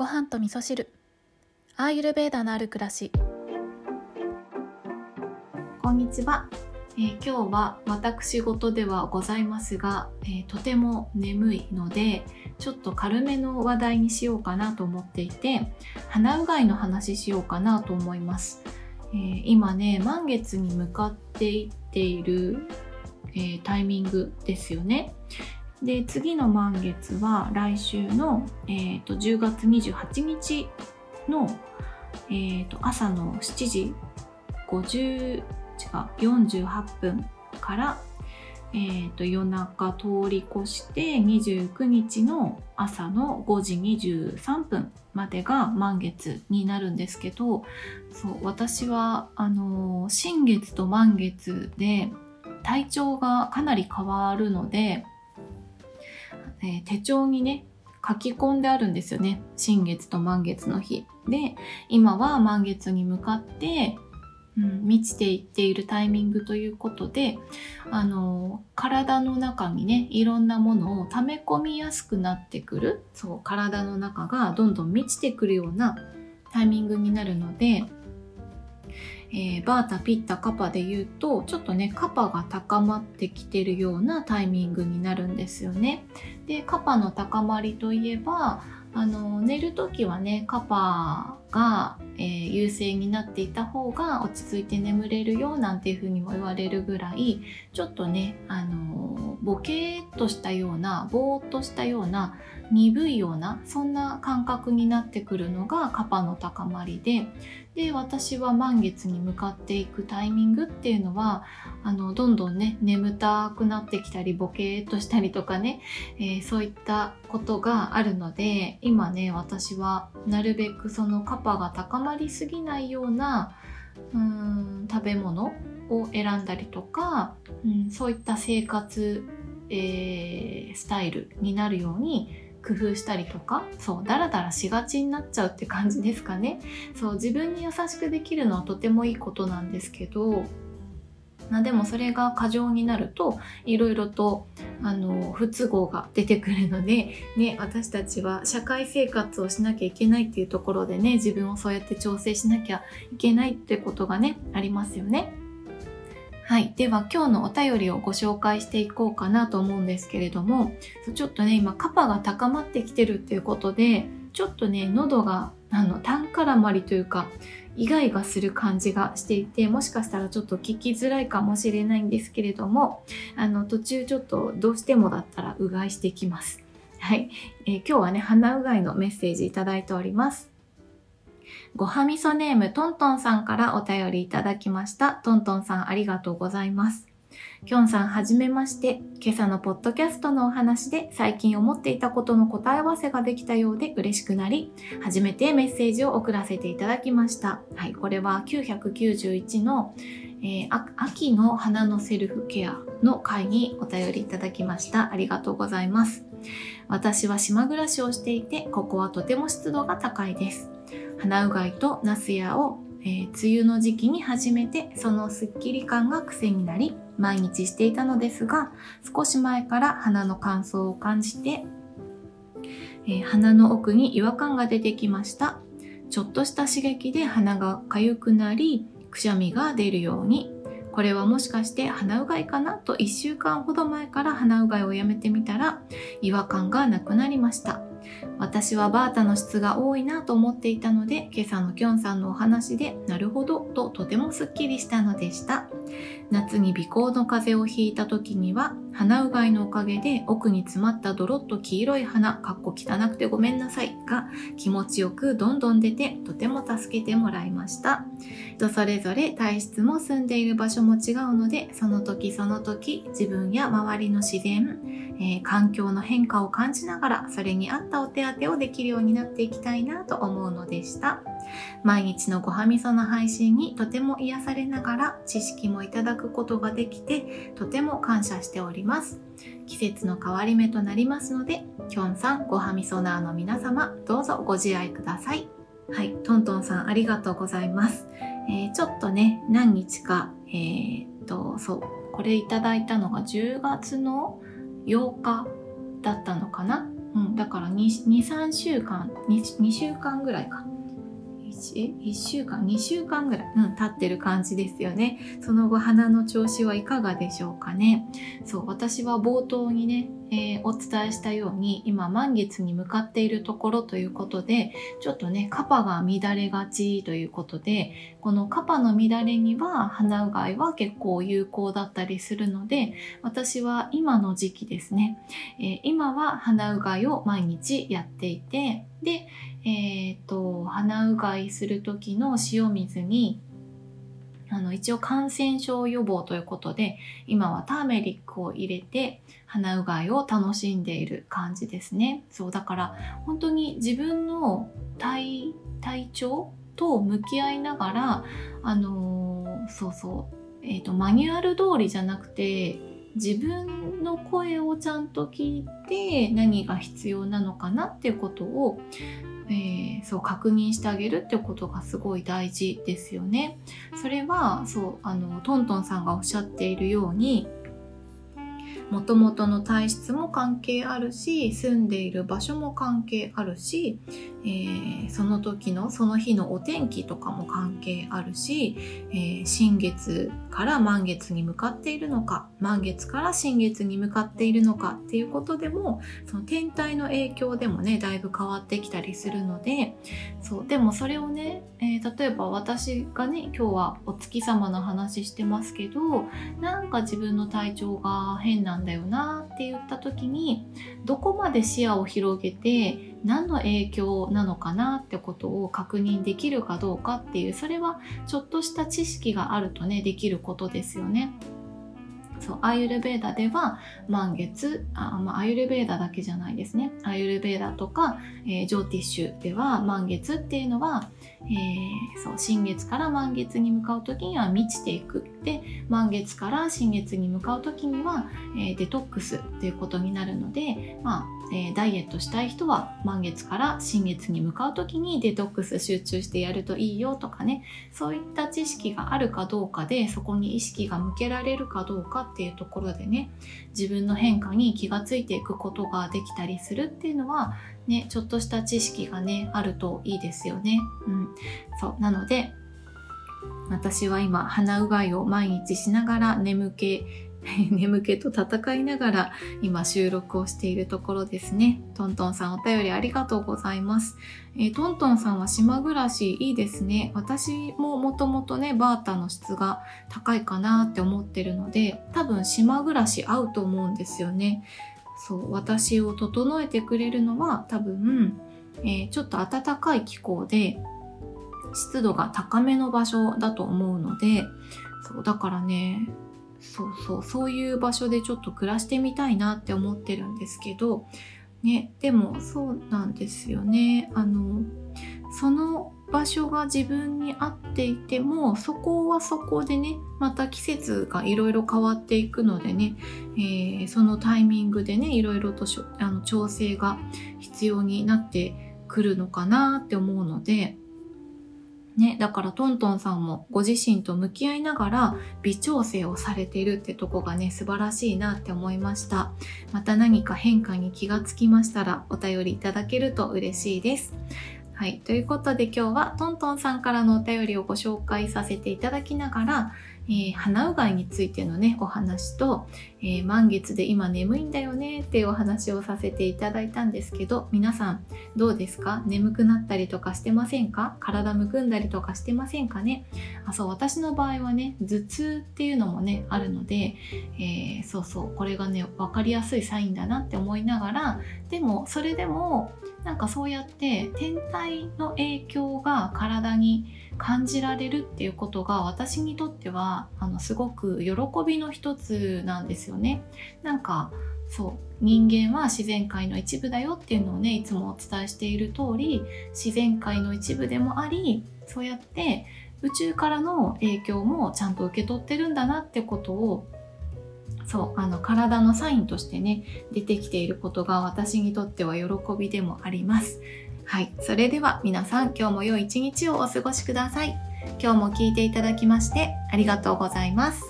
ご飯と味噌汁。アーユルベーダのある暮らし。こんにちは、えー今日は私事ではございますが、えーとても眠いのでちょっと軽めの話題にしようかなと思っていて鼻うがいの話しようかなと思います、えー今ね満月に向かっていっている、えータイミングですよね。で次の満月は来週の、えーと10月28日の、えーと朝の7時50違う48分から、えーと夜中通り越して29日の朝の5時23分までが満月になるんですけどそう私はあのー新月と満月で体調がかなり変わるので、えー手帳にね書き込んであるんですよね。新月と満月の日。で今は満月に向かって、うん、満ちていっているタイミングということであの体の中にねいろんなものを溜め込みやすくなってくる。そう体の中がどんどん満ちてくるようなタイミングになるので、えーバータピッタカパで言うとちょっとねカパが高まってきてるようなタイミングになるんですよね。でカパの高まりといえばあの寝る時はねカパが、えー優勢になっていた方が落ち着いて眠れるよなんていうふうにも言われるぐらいちょっとねあのボケーっとしたようなぼーっとしたような鈍いようなそんな感覚になってくるのがカパの高まりで。で私は満月に向かっていくタイミングっていうのはあのどんどんね眠たくなってきたりボケーっとしたりとかねえーそういったことがあるので今ね私はなるべくそのカパが高まりすぎないようなうーん食べ物を選んだりとか、うん、そういった生活、えースタイルになるように工夫したりとかそうダラダラしがちになっちゃうって感じですかね。そう自分に優しくできるのはとてもいいことなんですけどまでもそれが過剰になるといろいろとあの不都合が出てくるので、ね、私たちは社会生活をしなきゃいけないっていうところでね自分をそうやって調整しなきゃいけないってことがねありますよね。はい。では今日のお便りをご紹介していこうかなと思うんですけれども、ちょっとね、今カパが高まってきてるっていうことで、ちょっとね、喉が、あの、単絡まりというか、イガイガする感じがしていて、もしかしたらちょっと聞きづらいかもしれないんですけれども、あの、途中ちょっとどうしてもだったらうがいしてきます。はい。えー今日はね、鼻うがいのメッセージいただいております。ごはみそネームトントンさんからお便りいただきました。トントンさんありがとうございます。きょんさんはじめまして。今朝のポッドキャストのお話で最近思っていたことの答え合わせができたようで嬉しくなり、初めてメッセージを送らせていただきました。はい、これは991の、えー秋の花のセルフケアの回にお便りいただきました。ありがとうございます。私は島暮らしをしていて、ここはとても湿度が高いです。鼻うがいとナスヤを、えー梅雨の時期に始めて、そのスッキリ感が癖になり、毎日していたのですが、少し前から鼻の乾燥を感じて、えー鼻の奥に違和感が出てきました。ちょっとした刺激で鼻が痒くなり、くしゃみが出るように。これはもしかして鼻うがいかな？と1週間ほど前から鼻うがいをやめてみたら違和感がなくなりました。私はバータの質が多いなと思っていたので、今朝のきょんさんのお話で、なるほどととてもスッキリしたのでした。夏に鼻孔の風邪をひいた時には、鼻うがいのおかげで奥に詰まったドロッと黄色い鼻、かっこ汚くてごめんなさいが気持ちよくどんどん出て、とても助けてもらいました。人それぞれ体質も住んでいる場所も違うので、その時その時自分や周りの自然、えー環境の変化を感じながらそれに合ったお手当てをできるようになっていきたいなと思うのでした。毎日のごはみその配信にとても癒されながら知識もいただくことができてとても感謝しております。季節の変わり目となりますのできょんさんごはみそナーの皆様どうぞご自愛ください。はいトントンさんありがとうございます、えーちょっとね何日かえーっとそうこれいただいたのが10月の8日だったのかな？うん、だから23週間 2, 2週間ぐらいか。1, 1週間？2週間ぐらい、うん、経ってる感じですよね。その後鼻の調子はいかがでしょうかね。そう私は冒頭にねえー、お伝えしたように今満月に向かっているところということでちょっとねカパが乱れがちということでこのカパの乱れには鼻うがいは結構有効だったりするので私は今の時期ですね、えー、今は鼻うがいを毎日やっていてで、えーと、と鼻うがいする時の塩水にあの一応感染症予防ということで今はターメリックを入れて鼻うがいを楽しんでいる感じですね。そうだから本当に自分の体体調と向き合いながらあのー、そうそうえ、ー、とマニュアル通りじゃなくて自分の声をちゃんと聞いて何が必要なのかなっていうことをそう確認してあげるってことがすごい大事ですよね。それはそうあのトントンさんがおっしゃっているようにもともとの体質も関係あるし住んでいる場所も関係あるし、えー、その時のその日のお天気とかも関係あるし、えー、新月から満月に向かっているのか満月から新月に向かっているのかっていうことでもその天体の影響でもねだいぶ変わってきたりするのでそうでもそれをね、えー、例えば私がね今日はお月様の話してますけどなんか自分の体調が変なんだよなって言った時にどこまで視野を広げて何の影響なのかなってことを確認できるかどうかっていうそれはちょっとした知識があるとねできることですよね。そうアーユルベーダでは満月あ、まあ、アーユルベーダだけじゃないですね。アーユルベーダとか、えー、ジョーティッシュでは満月っていうのは、えー、そう新月から満月に向かう時には満ちていく。で満月から新月に向かう時には、えー、デトックスということになるので、まあえ、ダイエットしたい人は満月から新月に向かう時にデトックス集中してやるといいよとかね。そういった知識があるかどうかでそこに意識が向けられるかどうかっていうところでね自分の変化に気がついていくことができたりするっていうのはねちょっとした知識がねあるといいですよね。うん、そうなので私は今鼻うがいを毎日しながら眠気 眠気と戦いながら今収録をしているところですね。トントンさんお便りありがとうございます。えー、トントンさんは島暮らしいいですね。私ももともとね、バータの質が高いかなって思ってるので、多分島暮らし合うと思うんですよね。そう、私を整えてくれるのは多分、えー、ちょっと暖かい気候で湿度が高めの場所だと思うので、そう、だからね、そうそう。そういう場所でちょっと暮らしてみたいなって思ってるんですけどねでもそうなんですよね。あのその場所が自分に合っていてもそこはそこでねまた季節がいろいろ変わっていくのでね、えー、そのタイミングでねいろいろとあの調整が必要になってくるのかなって思うのでね、だからトントンさんもご自身と向き合いながら微調整をされているってとこがね素晴らしいなって思いましたまた何か変化に気がつきましたらお便りいただけると嬉しいですはい。ということで今日はトントンさんからのお便りをご紹介させていただきながら、えー、鼻うがいについてのね、お話と、えー、満月で今眠いんだよねっていうお話をさせていただいたんですけど、皆さんどうですか？眠くなったりとかしてませんか？体むくんだりとかしてませんかね？あ、そう、私の場合はね、頭痛っていうのもね、あるので、えー、そうそう、これがね、分かりやすいサインだなって思いながら、でも、それでも、なんかそうやって天体の影響が体に感じられるっていうことが私にとってはあのすごく喜びの一つなんですよね。なんかそう人間は自然界の一部だよっていうのをねいつもお伝えしている通り自然界の一部でもありそうやって宇宙からの影響もちゃんと受け取ってるんだなってことをそうあの体のサインとしてね出てきていることが私にとっては喜びでもあります。はい。それでは皆さん今日も良い一日をお過ごしください。今日も聞いていただきましてありがとうございます。